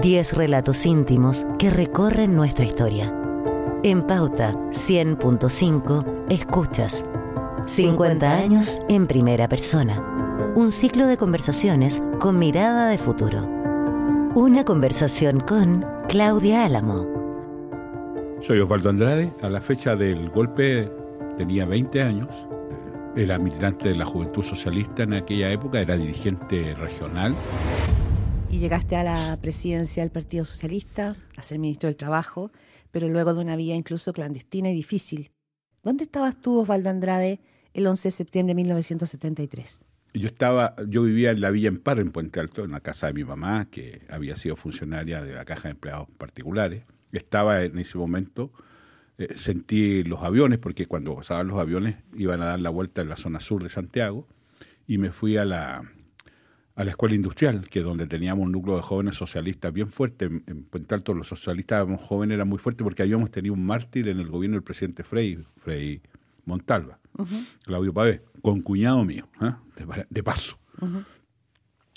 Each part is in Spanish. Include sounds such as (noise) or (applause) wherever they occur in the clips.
10 relatos íntimos que recorren nuestra historia. En Pauta 100.5 escuchas 50 años en primera persona. Un ciclo de conversaciones con mirada de futuro. Una conversación con Claudia Álamo. Soy Osvaldo Andrade. A la fecha del golpe tenía 20 años. Era militante de la Juventud Socialista en aquella época, era dirigente regional y llegaste a la presidencia del Partido Socialista, a ser ministro del Trabajo, pero luego de una vida incluso clandestina y difícil. ¿Dónde estabas tú, Osvaldo Andrade, el 11 de septiembre de 1973? Yo estaba, yo vivía en la Villa Empar, en Puente Alto, en la casa de mi mamá, que había sido funcionaria de la Caja de Empleados Particulares. Estaba en ese momento, eh, sentí los aviones, porque cuando pasaban los aviones iban a dar la vuelta en la zona sur de Santiago, y me fui a la, a la escuela industrial, que es donde teníamos un núcleo de jóvenes socialistas bien fuerte. En Puente Alto los socialistas jóvenes eran muy fuertes porque habíamos tenido un mártir en el gobierno del presidente Frei, Frei Montalva, Claudio Pavé, con cuñado mío, ¿eh? de, paso.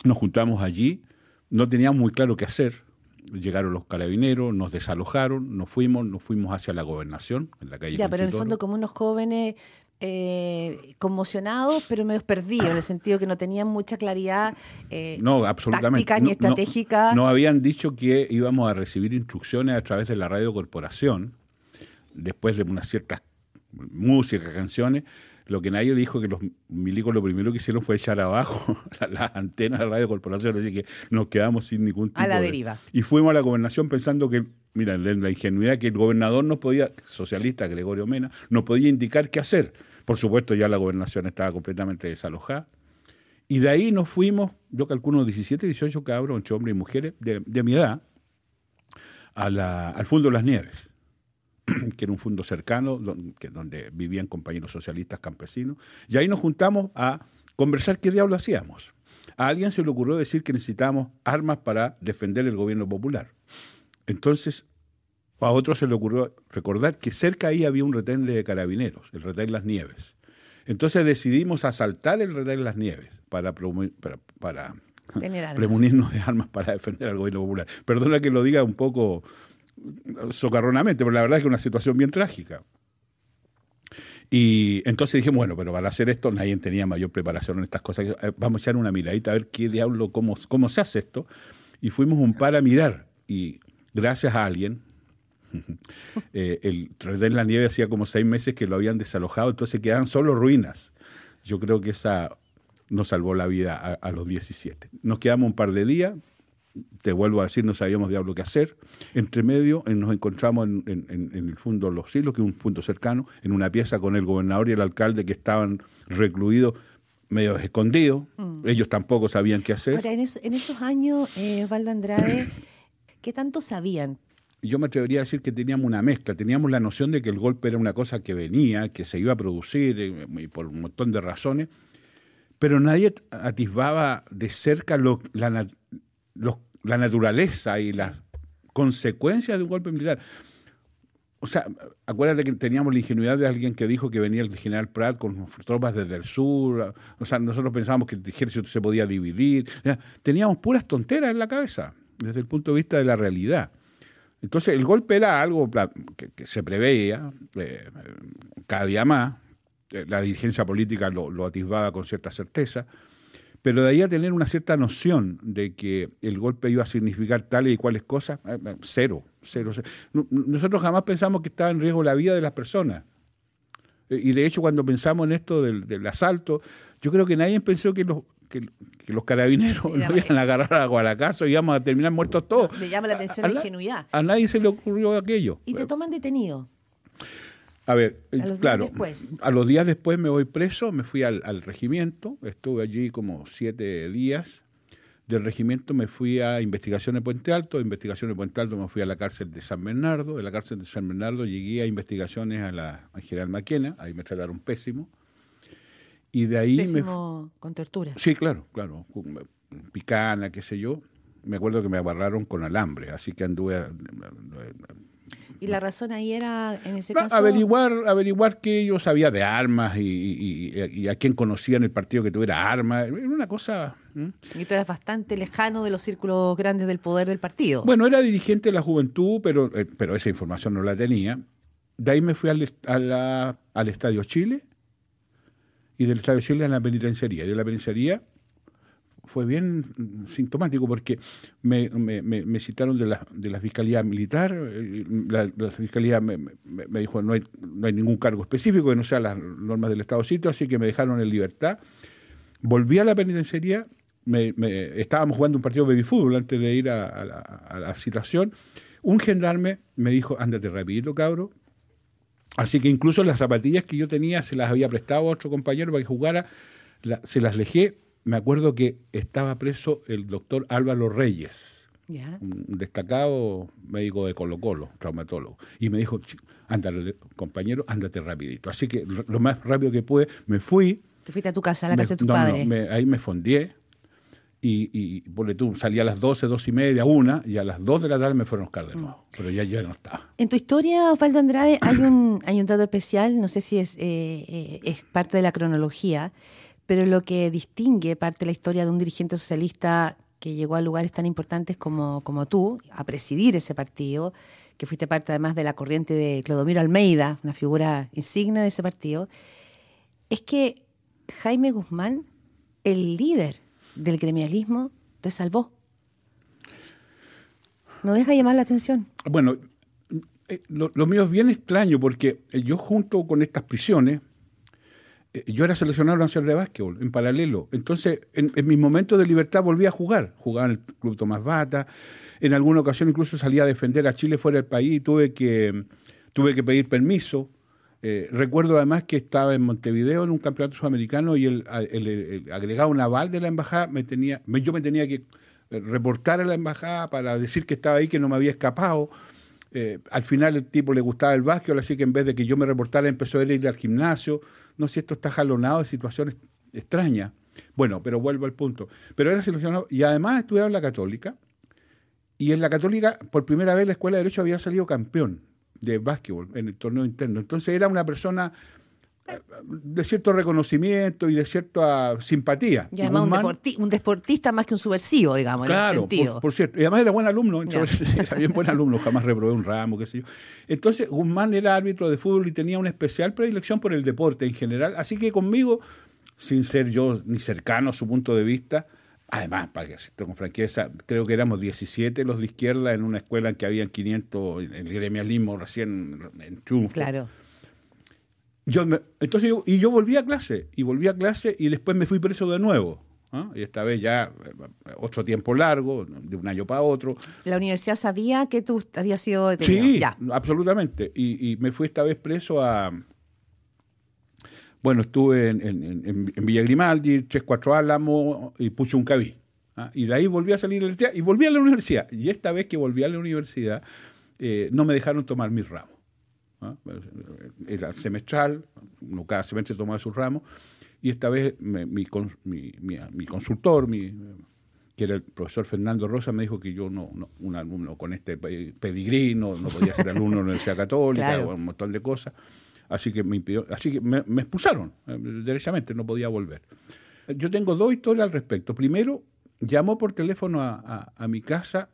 Nos juntamos allí, no teníamos muy claro qué hacer. Llegaron los carabineros, nos desalojaron, nos fuimos, nos fuimos hacia la gobernación, en la calle. Ya, pero en el fondo como unos jóvenes eh, conmocionados, pero medio perdidos, en el sentido que no tenían mucha claridad eh, no, absolutamente. táctica ni estratégica. No, habían dicho que íbamos a recibir instrucciones a través de la radio corporación, después de unas ciertas músicas, canciones. Lo que nadie dijo que los milicos lo primero que hicieron fue echar abajo (laughs) las antenas de la radio corporación, así que nos quedamos sin ningún tipo A la deriva. Y fuimos a la gobernación pensando que, mira, la ingenuidad que el gobernador nos podía, socialista Gregorio Mena, nos podía indicar qué hacer por supuesto, ya la gobernación estaba completamente desalojada. Y de ahí nos fuimos, yo calculo 17, 18 cabros, 8 hombres y mujeres de, mi edad, al Fondo de las Nieves, (clears throat) que era un fondo cercano donde, vivían compañeros socialistas campesinos. Y ahí nos juntamos a conversar qué diablo hacíamos. A alguien se le ocurrió decir que necesitábamos armas para defender el gobierno popular. Entonces a otro se le ocurrió recordar que cerca ahí había un retén de carabineros, el retén Las Nieves. Entonces decidimos asaltar el retén Las Nieves para, para, premunirnos de armas para defender al gobierno popular. Perdona que lo diga un poco socarronamente, pero la verdad es que es una situación bien trágica. Y entonces dije, bueno, pero para hacer esto nadie tenía mayor preparación en estas cosas. Eh, vamos a echar una miradita a ver qué diablo, cómo, cómo se hace esto. Y fuimos un par a mirar. Y gracias a alguien, (laughs) eh, el tren de la nieve hacía como seis meses que lo habían desalojado, entonces quedaban solo ruinas. Yo creo que esa nos salvó la vida a, los 17. Nos quedamos un par de días, te vuelvo a decir, no sabíamos diablo qué hacer. Entre medio nos encontramos en, el Fondo Los Silos, que es un punto cercano, en una pieza con el gobernador y el alcalde que estaban recluidos medio escondidos. Mm. Ellos tampoco sabían qué hacer. Ahora, en, esos años, eh, Andrade, (clears throat) ¿qué tanto sabían? Yo me atrevería a decir que teníamos una mezcla, teníamos la noción de que el golpe era una cosa que venía, que se iba a producir eh, y por un montón de razones, pero nadie atisbaba de cerca la, la naturaleza y las consecuencias de un golpe militar. O sea, acuérdate que teníamos la ingenuidad de alguien que dijo que venía el general Pratt con tropas desde el sur. O sea, nosotros pensábamos que el ejército se podía dividir. teníamos puras tonteras en la cabeza, desde el punto de vista de la realidad. Entonces el golpe era algo que, se preveía eh, cada día más, eh, la dirigencia política lo, atisbaba con cierta certeza, pero de ahí a tener una cierta noción de que el golpe iba a significar tales y cuales cosas, eh, cero, cero, Nosotros jamás pensamos que estaba en riesgo la vida de las personas. Y de hecho cuando pensamos en esto del asalto, yo creo que nadie pensó que los, que, los carabineros nos (laughs) iban a agarrar a Gualacazo y íbamos a terminar muertos todos. Me llama la atención la ingenuidad. A nadie se le ocurrió aquello. ¿Y te toman detenido? A ver, claro, a los días después me voy preso, me fui al, regimiento, estuve allí como siete días. Del regimiento me fui a investigación de Puente Alto, de investigación de Puente Alto me fui a la cárcel de San Bernardo, de la cárcel de San Bernardo llegué a investigaciones a la General Maquena, ahí me trataron pésimo. Y de ahí con tortura. Sí, claro, claro. Picana, qué sé yo. Me acuerdo que me agarraron con alambre, así que anduve... ¿Y la razón ahí era, en ese caso? Averiguar, averiguar que yo sabía de armas y, a quién conocía en el partido que tuviera armas. Era una cosa Y tú eras bastante lejano de los círculos grandes del poder del partido. Bueno, era dirigente de la juventud, pero, eh, pero esa información no la tenía. De ahí me fui al, al Estadio Chile y del Estadio Chile a la penitenciaría. Y de la penitenciaría fue bien sintomático porque me, citaron de la, de la Fiscalía Militar, eh, la, Fiscalía me, dijo no hay, no hay ningún cargo específico que no sea las normas del Estado sitio, así que me dejaron en libertad. Volví a la penitenciaría, estábamos jugando un partido de baby fútbol antes de ir a, la, a la citación. Un gendarme me dijo, ándate rapidito, cabro, Así que incluso las zapatillas que yo tenía se las había prestado a otro compañero para que jugara, se las dejé me acuerdo que estaba preso el doctor Álvaro Reyes, un destacado médico de Colo Colo, traumatólogo, y me dijo, ándale, compañero, ándate rapidito. Así que lo más rápido que pude, me fui. ¿Te fuiste a tu casa, a la casa de tu padre? No, ahí me fondié, y, y tú, salí a las 12, dos y media, una, y a las 2 de la tarde me fueron a buscar de nuevo, mm. pero ya, ya no estaba. En tu historia, Osvaldo Andrade, hay un, hay un dato especial, no sé si es, eh, eh, es parte de la cronología, pero lo que distingue parte de la historia de un dirigente socialista que llegó a lugares tan importantes como, como tú, a presidir ese partido, que fuiste parte además de la corriente de Clodomiro Almeida, una figura insignia de ese partido, es que Jaime Guzmán, el líder del gremialismo, te salvó. No deja llamar la atención. Bueno, eh, lo, mío es bien extraño porque yo junto con estas prisiones, eh, yo era seleccionado nacional de básquetbol en paralelo. Entonces, en, mis momentos de libertad volví a jugar. Jugaba en el Club Tomás Bata. En alguna ocasión incluso salía a defender a Chile fuera del país tuve que, tuve que pedir permiso. Eh, recuerdo además que estaba en Montevideo en un campeonato sudamericano y el, agregado naval de la embajada me tenía, yo me tenía que eh, reportar a la embajada para decir que estaba ahí, que no me había escapado. al final el tipo le gustaba el básquetbol, así que en vez de que yo me reportara empezó a ir al gimnasio no sé si esto está jalonado de situaciones extrañas. Bueno, pero vuelvo al punto. Pero era seleccionado y además estudiaba en la Católica. Y en la Católica, por primera vez, la Escuela de Derecho había salido campeón de básquetbol en el torneo interno. Entonces era una persona de cierto reconocimiento y de cierta simpatía. Y además un, deportista más que un subversivo, digamos, claro, en ese sentido. Por, cierto. Y además era buen alumno, (laughs) era bien buen alumno, jamás reprobé un ramo, qué sé yo. Entonces, Guzmán era árbitro de fútbol y tenía una especial predilección por el deporte en general. Así que conmigo, sin ser yo ni cercano a su punto de vista, Además, para que con franqueza, creo que éramos 17 los de izquierda en una escuela en que habían 500, en el gremialismo recién en triunfo. Claro. Yo entonces y yo volví a clase, y volví a clase y después me fui preso de nuevo. ¿ah? Y esta vez ya otro tiempo largo, de un año para otro. ¿La universidad sabía que tú habías sido detenido? Sí, absolutamente. Y, me fui esta vez preso a... Bueno, estuve en, en, en Villa Grimaldi, Tres Cuatro Álamo y puse un cabí. ¿ah? Y de ahí volví a salir y volví a la universidad. Y esta vez que volví a la universidad, eh, no me dejaron tomar mis ramos. Era semestral, uno cada semestre tomaba su ramo, y esta vez mi, mi, mi, consultor, mi, que era el profesor Fernando Rosa, me dijo que yo no, un alumno con este pedigrí no, podía ser alumno de la Universidad Católica, (laughs) o un montón de cosas. Así que me impidió, así que me, expulsaron eh, derechamente, no podía volver. Yo tengo dos historias al respecto. Primero, llamó por teléfono a, a mi casa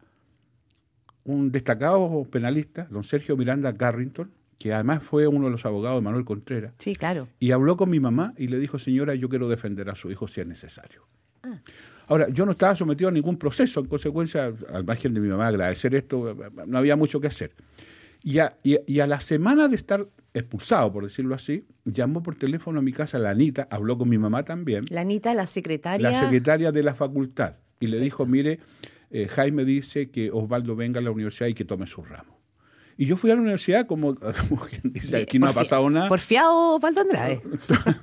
un destacado penalista, don Sergio Miranda Carrington, que además fue uno de los abogados de Manuel Contreras. Sí, claro. Y habló con mi mamá y le dijo, señora, yo quiero defender a su hijo si es necesario. Ah. Ahora, yo no estaba sometido a ningún proceso, en consecuencia, al margen de mi mamá agradecer esto, no había mucho que hacer. Y a, y, a, la semana de estar expulsado, por decirlo así, llamó por teléfono a mi casa la Anita, habló con mi mamá también. La Anita, la secretaria. La secretaria de la facultad. Y le dijo, mire, eh, Jaime dice que Osvaldo venga a la universidad y que tome su ramo. Y yo fui a la universidad como, (laughs) quien dice, aquí no ha pasado nada. Porfiado Valdo Andrade.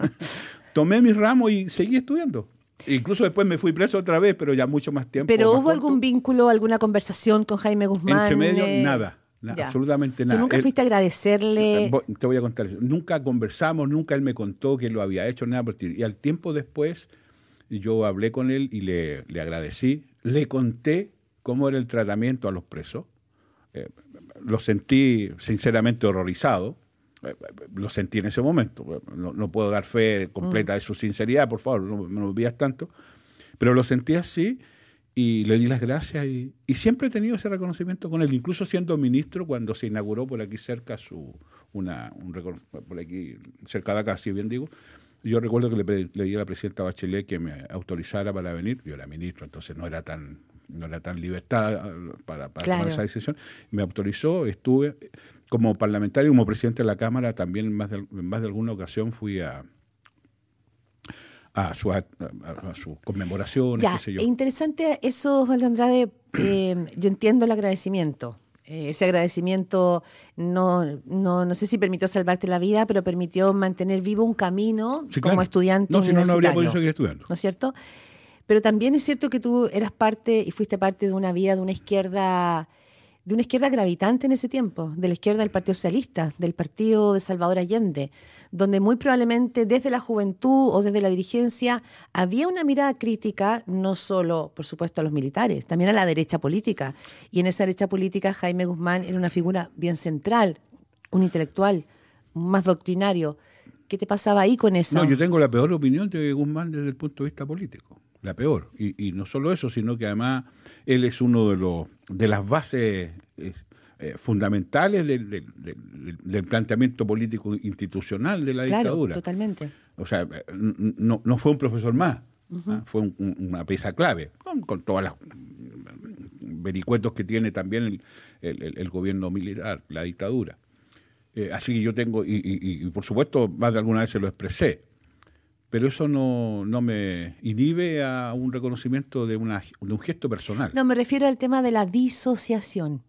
(laughs) Tomé mi ramo y seguí estudiando. Incluso después me fui preso otra vez, pero ya mucho más tiempo. ¿Pero hubo algún vínculo, alguna conversación con Jaime Guzmán? Entre medio, nada. Absolutamente nada. ¿Tú nunca fuiste a agradecerle? Eh, te voy a contar eso. Nunca conversamos, nunca él me contó que lo había hecho, nada por Y al tiempo después, yo hablé con él y le, le agradecí. Le conté cómo era el tratamiento a los presos. Eh, lo sentí sinceramente horrorizado. Eh, lo sentí en ese momento. No, puedo dar fe completa de su sinceridad, por favor, no, me lo olvides tanto. Pero lo sentí así y le di las gracias y, siempre he tenido ese reconocimiento con él, incluso siendo ministro cuando se inauguró por aquí cerca su una un por aquí cerca de acá, si bien digo. Yo recuerdo que le, le di a la presidenta Bachelet que me autorizara para venir, yo era ministro, entonces no era tan no era tan libertad para, tomar esa decisión. Me autorizó, estuve como parlamentario, como presidente de la Cámara, también en más de, en más de alguna ocasión fui a, a su, a, su conmemoración. Ya, interesante eso, Osvaldo Andrade. Eh, yo entiendo el agradecimiento. Eh, ese agradecimiento no, no, no sé si permitió salvarte la vida, pero permitió mantener vivo un camino como estudiante. No, si no, no habría podido seguir estudiando. ¿No es cierto? Pero también es cierto que tú eras parte y fuiste parte de una vía de una izquierda de una izquierda gravitante en ese tiempo, de la izquierda del Partido Socialista, del Partido de Salvador Allende, donde muy probablemente desde la juventud o desde la dirigencia había una mirada crítica, no solo, por supuesto, a los militares, también a la derecha política. Y en esa derecha política Jaime Guzmán era una figura bien central, un intelectual, más doctrinario. ¿Qué te pasaba ahí con eso? No, yo tengo la peor opinión de Guzmán desde el punto de vista político la peor. Y, y, no solo eso, sino que además él es uno de los de las bases eh, eh, fundamentales del, del, planteamiento político institucional de la claro, dictadura. Totalmente. O sea, no, no fue un profesor más, ¿ah? fue una pieza clave, con, todas las vericuetos que tiene también el, el, gobierno militar, la dictadura. Eh, así que yo tengo, y, y, y por supuesto, más de alguna vez se lo expresé, pero eso no, no me inhibe a un reconocimiento de, una, de un gesto personal. No, me refiero al tema de la disociación.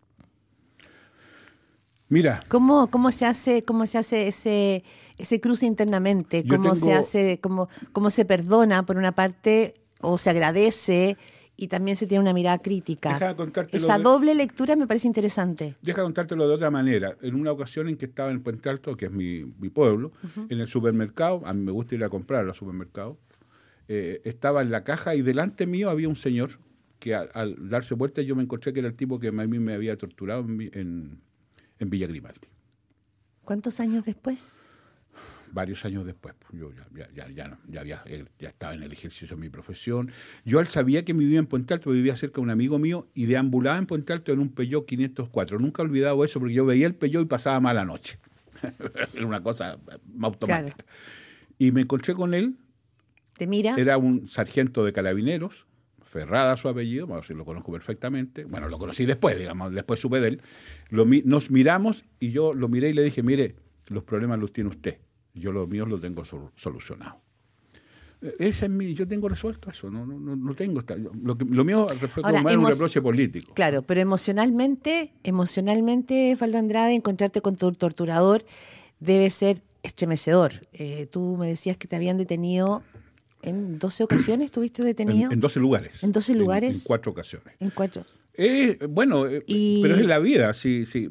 Mira. ¿Cómo, cómo se hace, cómo se hace ese, ese cruce internamente? ¿Cómo se hace, cómo, cómo se perdona por una parte o se agradece y también se tiene una mirada crítica. Esa doble lectura me parece interesante. Deja contártelo de otra manera. En una ocasión en que estaba en Puente Alto, que es mi, pueblo, en el supermercado, a mí me gusta ir a comprar al supermercado, eh, estaba en la caja y delante mío había un señor que al, darse vuelta yo me encontré que era el tipo que a mí me había torturado en, en Villa Grimaldi. ¿Cuántos años después? Varios años después. Pues, yo ya, ya, ya, ya, había, ya estaba en el ejercicio de mi profesión. Yo él sabía que vivía en Puente Alto, vivía cerca de un amigo mío y deambulaba en Puente Alto en un Peugeot 504. Nunca he olvidado eso porque yo veía el Peugeot y pasaba mala noche. (laughs) Era una cosa automática. Y me encontré con él. ¿Te mira? Era un sargento de carabineros, Ferrada su apellido, bueno, si lo conozco perfectamente. Bueno, lo conocí después, digamos, después supe de él. Lo, nos miramos y yo lo miré y le dije, mire, los problemas los tiene usted yo los míos los tengo solucionados. E-, ese es mi, yo tengo resuelto eso, no, no, no tengo. Lo, que, lo mío respecto a es un reproche político. Claro, pero emocionalmente, emocionalmente, Faldo Andrade, encontrarte con tu torturador debe ser estremecedor. Eh, tú me decías que te habían detenido en 12 ocasiones, (clears throat) ¿estuviste detenido? En, 12 lugares. En 12 lugares. En, cuatro ocasiones. En cuatro. Eh, bueno, eh, pero es la vida, sí, sí.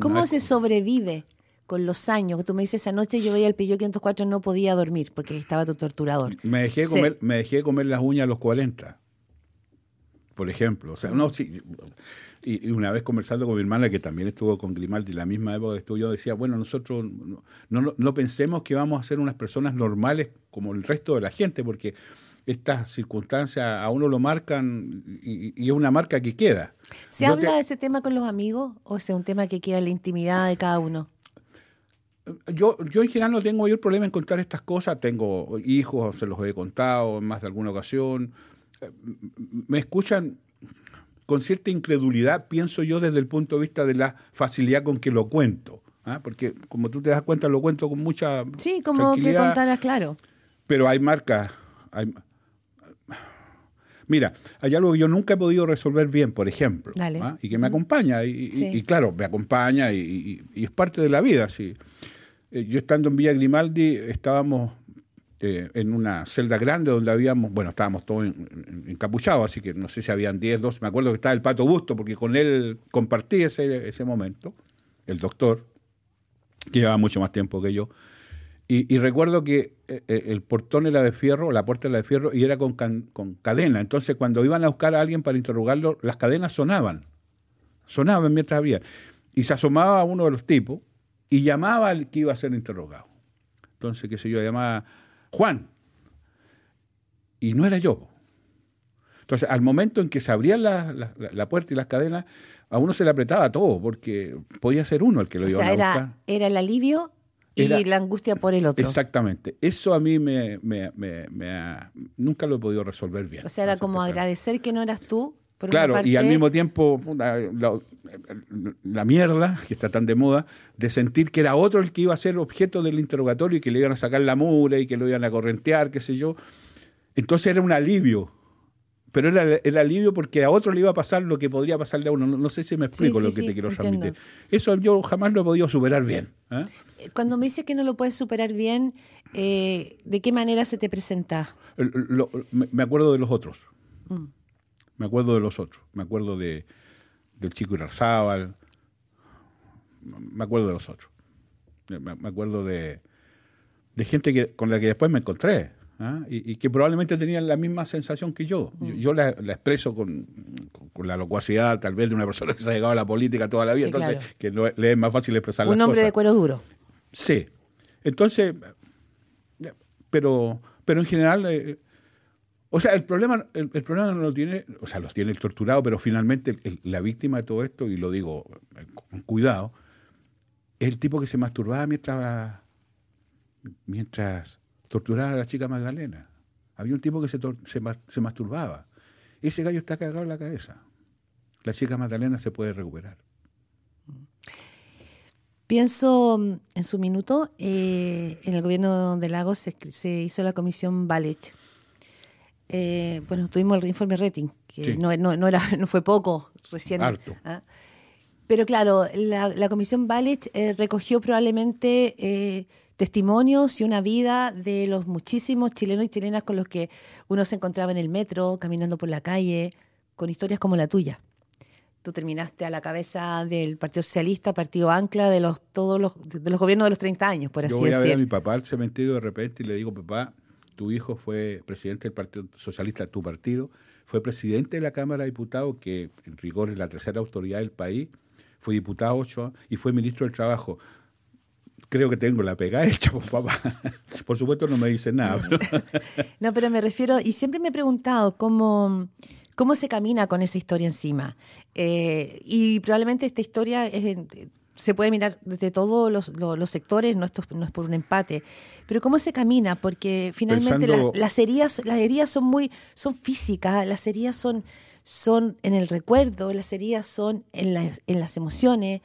¿Cómo se sobrevive con los años, tú me dices, anoche yo veía el Peugeot 504 no podía dormir porque estaba tu torturador. Me dejé, comer, me dejé comer las uñas a los 40, por ejemplo. O sea, no, sí. Y, una vez conversando con mi hermana, que también estuvo con Grimaldi la misma época que estuvo yo, decía, bueno, nosotros no, no, pensemos que vamos a ser unas personas normales como el resto de la gente, porque estas circunstancias a uno lo marcan y, es una marca que queda. ¿Se habla de ese tema con los amigos o es un tema que queda en la intimidad de cada uno? Yo, yo en general no tengo mayor problema en contar estas cosas. Tengo hijos, se los he contado en más de alguna ocasión. Me escuchan con cierta incredulidad, pienso yo, desde el punto de vista de la facilidad con que lo cuento. ¿ah? Porque como tú te das cuenta, lo cuento con mucha. Sí, como que contaras claro. Pero hay marcas. Hay... Mira, hay algo que yo nunca he podido resolver bien, por ejemplo, ¿ah? y que me acompaña, y, claro, me acompaña y, es parte de la vida. Sí. Eh, yo estando en Villa Grimaldi estábamos eh, en una celda grande donde habíamos, bueno, estábamos todos encapuchados, así que no sé si habían 10, 12, me acuerdo que estaba el Pato Busto, porque con él compartí ese, ese momento, el doctor, que llevaba mucho más tiempo que yo, y, recuerdo que eh, el portón era de fierro, la puerta era de fierro y era con, con cadena, entonces cuando iban a buscar a alguien para interrogarlo, las cadenas sonaban, sonaban mientras había, y se asomaba uno de los tipos, y llamaba al que iba a ser interrogado. Entonces, qué sé yo, llamaba Juan. Y no era yo. Entonces, al momento en que se abrían la, la, la puerta y las cadenas, a uno se le apretaba todo, porque podía ser uno el que lo o iba sea, a era, buscar. era el alivio y Era- la angustia por el otro. Exactamente. Eso a mí me, me- me- me ha- nunca lo he podido resolver bien. O sea, era como agradecer que no eras tú. Por Claro, y al mismo tiempo la, la mierda, que está tan de moda, de sentir que era otro el que iba a ser objeto del interrogatorio y que le iban a sacar la mura y que lo iban a correntear, qué sé yo. Entonces era un alivio. Pero era el alivio porque a otro le iba a pasar lo que podría pasarle a uno. No, no sé si me explico sí, lo sí, que te quiero entiendo. transmitir. Eso yo jamás lo he podido superar bien. ¿eh? Cuando me dices que no lo puedes superar bien, eh, ¿de qué manera se te presenta? Lo- me acuerdo de los otros. Mm. Me acuerdo de los otros. Me acuerdo de, del chico Irarzábal. Me acuerdo de los otros. Me, acuerdo de, de gente que, con la que después me encontré. ¿ah? Y, y que probablemente tenían la misma sensación que yo. Yo, Mm. yo la, la expreso con, con- con la locuacidad tal vez de una persona que se ha llegado a la política toda la vida. Sí, entonces, claro. que no- le es más fácil expresar Un las hombre cosas. de cuero duro. Sí. Entonces, pero, pero en general, eh, o sea, el problema, el, el problema no lo tiene, o sea, los tiene el torturado, pero finalmente la víctima de todo esto, y lo digo con cuidado, es el tipo que se masturbaba mientras, mientras torturaba a la chica Magdalena. Había un tipo que se, se, se masturbaba. Ese gallo está cagado en la cabeza. La chica Magdalena se puede recuperar. Pienso mm, en su minuto, eh, en el gobierno de Lagos se, se hizo la comisión Ballet. Eh, bueno, tuvimos el informe rating, que Sí. no, no- no era, (laughs) no fue poco recién. Harto. ¿ah? Pero claro, la, la comisión Ballet eh, recogió probablemente eh, testimonios y una vida de los muchísimos chilenos y chilenas con los que uno se encontraba en el metro, caminando por la calle, con historias como la tuya. Tú terminaste a la cabeza del Partido Socialista, partido ancla de los todos los de los gobiernos de los 30 años, por así Yo voy a ver a decir. mi papá al cementerio de repente y le digo, papá, tu hijo fue presidente del Partido Socialista tu partido, fue presidente de la Cámara de Diputados, que en rigor es la tercera autoridad del país, fue diputado ocho y fue ministro del Trabajo. Creo que tengo la pega hecha, (laughs) por papá. Por supuesto no me dice nada. No, pero me refiero, y siempre me he preguntado cómo, cómo se camina con esa historia encima. Eh, y probablemente esta historia es se puede mirar desde todos los, los- los sectores, no, esto, no es por un empate. Pero cómo se camina, porque finalmente Pensando- las, las heridas, las heridas son muy, son físicas, las heridas son, son en el recuerdo, las heridas son en, la- en las emociones.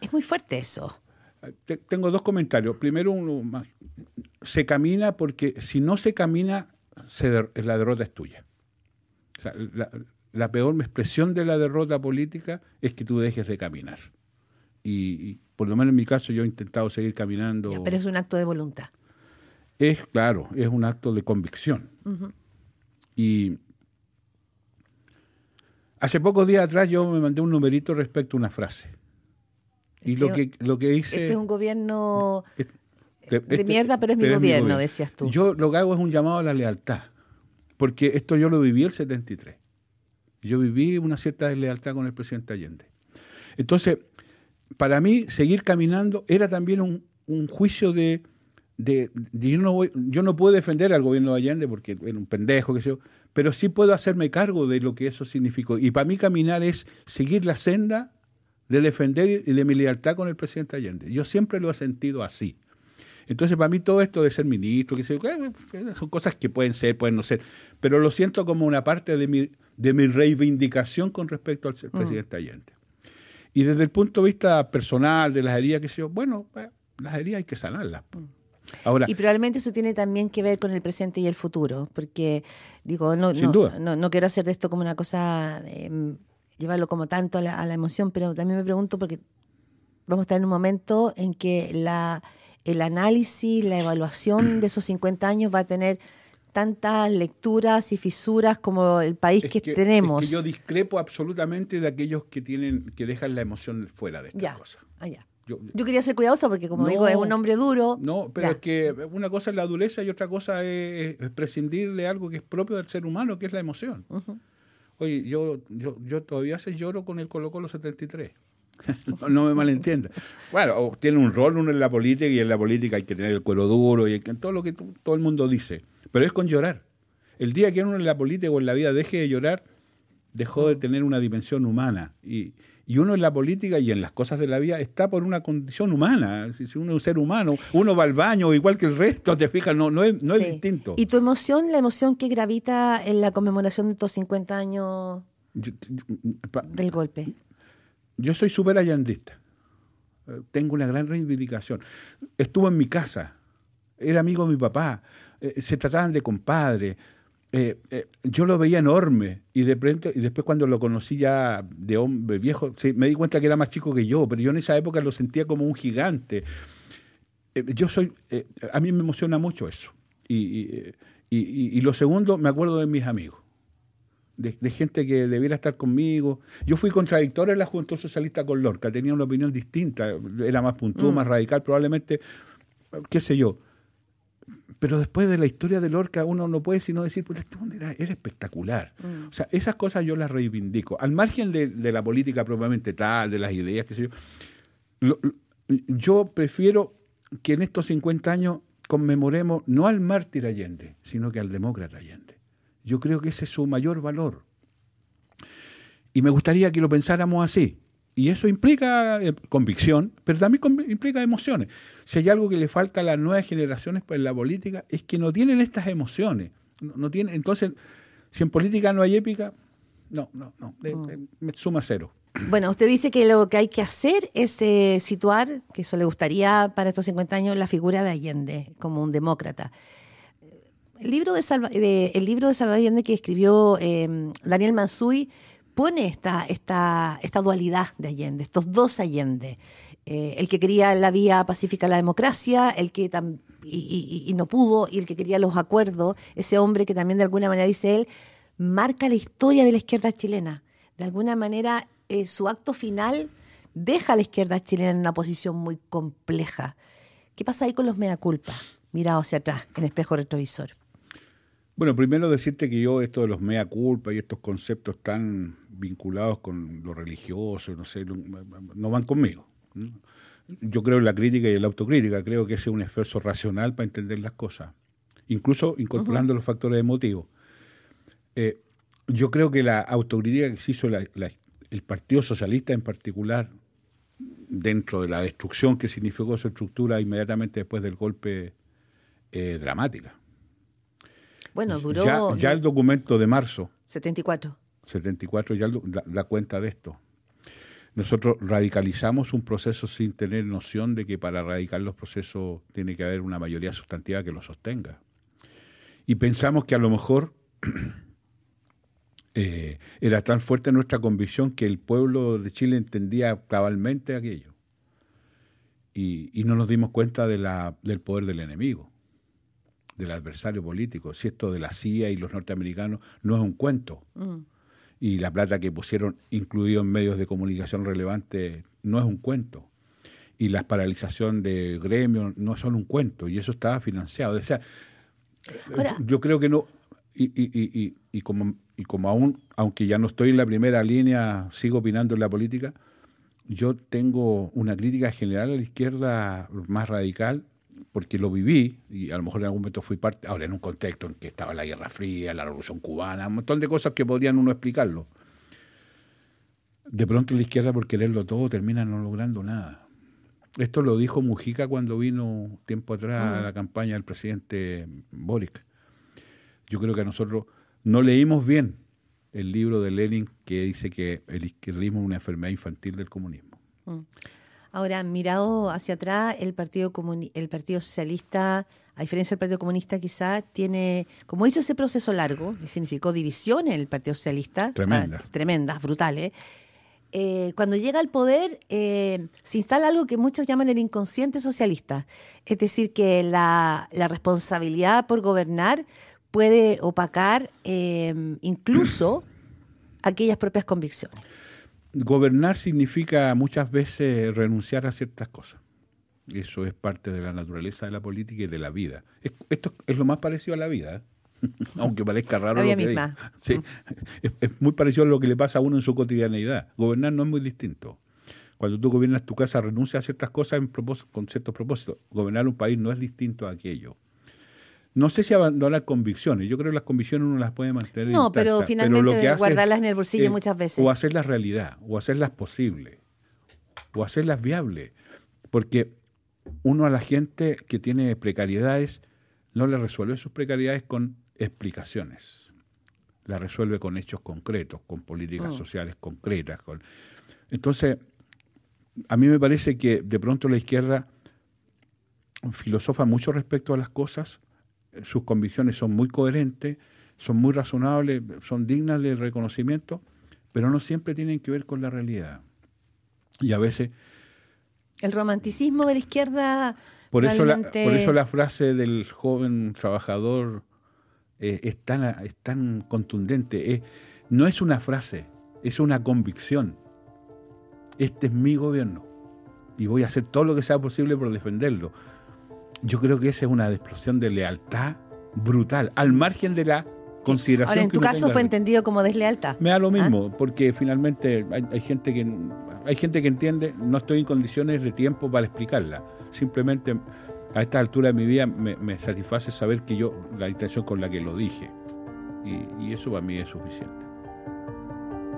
Es muy fuerte eso. Te- Tengo dos comentarios. Primero, uno más. Se camina porque si no se camina, se der- la derrota es tuya. O sea, la, la peor expresión de la derrota política es que tú dejes de caminar. Y, y por lo menos en mi caso yo he intentado seguir caminando. Ya, pero es un acto de voluntad. Es, claro, es un acto de convicción. Y hace pocos días atrás yo me mandé un numerito respecto a una frase. Y lo que, lo que hice... Este es un gobierno De, de mierda, pero es mi gobierno, decías tú. Yo lo que hago es un llamado a la lealtad, porque esto yo lo viví el 73. Yo viví una cierta deslealtad con el presidente Allende. Entonces, para mí, seguir caminando era también un, un juicio de, de- de yo, no voy- yo no puedo defender al gobierno de Allende porque era un pendejo, qué sé yo, pero sí puedo hacerme cargo de lo que eso significó. Y para mí caminar es seguir la senda de defender y de mi lealtad con el presidente Allende. Yo siempre lo he sentido así. Entonces, para mí todo esto de ser ministro, que sé eh, son cosas que pueden ser, pueden no ser, pero lo siento como una parte de mi, de mi reivindicación con respecto al ser presidente Allende. Y desde el punto de vista personal, de las heridas, que sé yo, bueno, eh, las heridas hay que sanarlas. Ahora, Y probablemente eso tiene también que ver con el presente y el futuro, porque digo, no, Sin no, duda. no, no quiero hacer de esto como una cosa, eh, llevarlo como tanto a la, a la emoción, pero también me pregunto porque vamos a estar en un momento en que la, el análisis, la evaluación de esos 50 años va a tener tantas lecturas y fisuras como el país es que, que- tenemos. es que yo discrepo absolutamente de aquellos que tienen que dejan la emoción fuera de esta ya, cosa. ah, ya. Yo- Yo quería ser cuidadosa porque, como No, digo, es un hombre duro. No, pero Ya. es que una cosa es la dureza y otra cosa es, es prescindir de algo que es propio del ser humano, que es la emoción. Oye, yo, yo, yo todavía se lloro con el Colo Colo 73. no, (laughs) no me malentienda. Bueno, tiene un rol uno en la política y en la política hay que tener el cuero duro y que- todo lo que todo el mundo dice. Pero es con llorar. El día que uno en la política o en la vida deje de llorar, dejó de tener una dimensión humana. Y, y uno en la política y en las cosas de la vida está por una condición humana. Si uno es un ser humano, uno va al baño igual que el resto, te fijas, no, no, es, no es distinto. ¿Y tu emoción, la emoción que gravita en la conmemoración de estos 50 años del golpe? Yo soy súper allandista. Eh, tengo una gran reivindicación. Estuvo en mi casa, era amigo de mi papá, eh, se trataban de compadre, eh, eh, yo lo veía enorme y de pronto, y después cuando lo conocí ya de hombre viejo, me di cuenta que era más chico que yo, pero yo en esa época lo sentía como un gigante. Yo soy, a mí me emociona mucho eso. Y, y, lo segundo, me acuerdo de mis amigos, de, gente que debiera estar conmigo. Yo fui contradictor en la Juventud Socialista con Lorca, tenía una opinión distinta, era más puntual, mm. más radical, probablemente, qué sé yo pero después de la historia de Lorca uno no puede sino decir, pues este era, era espectacular. Mm. O sea, esas cosas yo las reivindico. Al margen de, la política propiamente tal, de las ideas, qué sé yo, yo prefiero que en estos 50 años conmemoremos no al mártir Allende, sino que al demócrata Allende. Yo creo que ese es su mayor valor. Y me gustaría que lo pensáramos así. Y eso implica eh, convicción, pero también implica emociones. Si hay algo que le falta a las nuevas generaciones en la política, es que no tienen estas emociones. No, tienen, entonces, si en política no hay épica, no, no, no, me suma cero. Bueno, usted dice que lo que hay que hacer es eh, situar, que eso le gustaría para estos 50 años, la figura de Allende como un demócrata. El libro de, el libro de Salvador Allende que escribió eh, Daniel Mansui pone esta, esta, esta dualidad de Allende, estos dos Allende. Eh, el que quería la vía pacífica a la democracia, el que y, no pudo, y el que quería los acuerdos, ese hombre que también de alguna manera, dice él, marca la historia de la izquierda chilena. De alguna manera, eh, su acto final deja a la izquierda chilena en una posición muy compleja. ¿Qué pasa ahí con los mea culpa, mirados hacia atrás, en espejo retrovisor? Bueno, primero decirte que yo esto de los mea culpa y estos conceptos tan vinculados con lo religioso, no sé, no van conmigo. Yo creo en la crítica y en la autocrítica, creo que ese es un esfuerzo racional para entender las cosas, incluso incorporando los factores emotivos. Eh, yo creo que la autocrítica que se hizo el Partido Socialista en particular, dentro de la destrucción que significó su estructura inmediatamente después del golpe, eh, dramática bueno, duró... Ya, el documento de marzo. 74. 74 ya da, cuenta de esto. Nosotros radicalizamos un proceso sin tener noción de que para radicar los procesos tiene que haber una mayoría sustantiva que lo sostenga. Y pensamos que a lo mejor (clears throat) eh, era tan fuerte nuestra convicción que el pueblo de Chile entendía cabalmente aquello. Y, no nos dimos cuenta de la, del poder del enemigo del adversario político. Si esto de la CIA y los norteamericanos no es un cuento. Mm. Y la plata que pusieron incluido en medios de comunicación relevantes no es un cuento. Y la paralización de gremios no son un cuento. Y eso estaba financiado. O sea, yo creo que no. Y, y, y, y, como, y como aún, aunque ya no estoy en la primera línea, sigo opinando en la política, yo tengo una crítica general a la izquierda más radical porque lo viví y a lo mejor en algún momento fui parte, ahora en un contexto en que estaba la Guerra Fría, la Revolución Cubana, un montón de cosas que podrían uno explicarlo. De pronto la izquierda por quererlo todo termina no logrando nada. Esto lo dijo Mujica cuando vino tiempo atrás a la campaña del presidente Boric. Yo creo que nosotros no leímos bien el libro de Lenin que dice que el izquierdismo es una enfermedad infantil del comunismo. Mm. Ahora, mirado hacia atrás, el Partido, el partido Socialista, a diferencia del Partido Comunista, quizá tiene, como hizo ese proceso largo, y significó división en el Partido Socialista, tremendas, ah, tremendas brutales, eh, cuando llega al poder eh, se instala algo que muchos llaman el inconsciente socialista, es decir, que la, responsabilidad por gobernar puede opacar eh, incluso aquellas propias convicciones gobernar significa muchas veces renunciar a ciertas cosas. Eso es parte de la naturaleza de la política y de la vida. esto es lo más parecido a la vida, ¿eh? (laughs) aunque parezca raro. lo que (laughs) Sí, es, muy parecido a lo que le pasa a uno en su cotidianeidad. Gobernar no es muy distinto. Cuando tú gobiernas tu casa, renuncias a ciertas cosas en con ciertos propósitos. Gobernar un país no es distinto a aquello. No sé si abandonar convicciones, yo creo que las convicciones uno las puede mantener. No, pero finalmente guardarlas en el bolsillo es, muchas veces. O hacerlas realidad, o hacerlas posibles, o hacerlas viables. Porque uno a la gente que tiene precariedades no le resuelve sus precariedades con explicaciones. La resuelve con hechos concretos, con políticas mm. sociales concretas. Con... Entonces, a mí me parece que de pronto la izquierda filosofa mucho respecto a las cosas, sus convicciones son muy coherentes, son muy razonables, son dignas de reconocimiento, pero no siempre tienen que ver con la realidad. Y a veces... El romanticismo de la izquierda... Por, eso, la, por eso la frase del joven trabajador eh, es, tan, es, tan, contundente. no es una frase, es una convicción. Este es mi gobierno y voy a hacer todo lo que sea posible por defenderlo yo creo que esa es una explosión de lealtad brutal, al margen de la consideración. Ahora, en tu caso fue entendido como deslealtad. Me da lo mismo, ¿Ah? porque finalmente hay, gente que hay gente que entiende, no estoy en condiciones de tiempo para explicarla. Simplemente a esta altura de mi vida me, satisface saber que yo, la intención con la que lo dije. Y, y eso para mí es suficiente.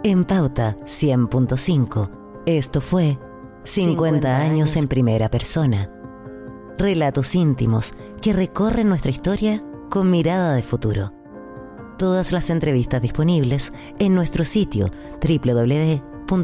En Pauta 100.5, esto fue 50 años en primera persona relatos íntimos que recorren nuestra historia con mirada de futuro. Todas las entrevistas disponibles en nuestro sitio www.pauta.cl.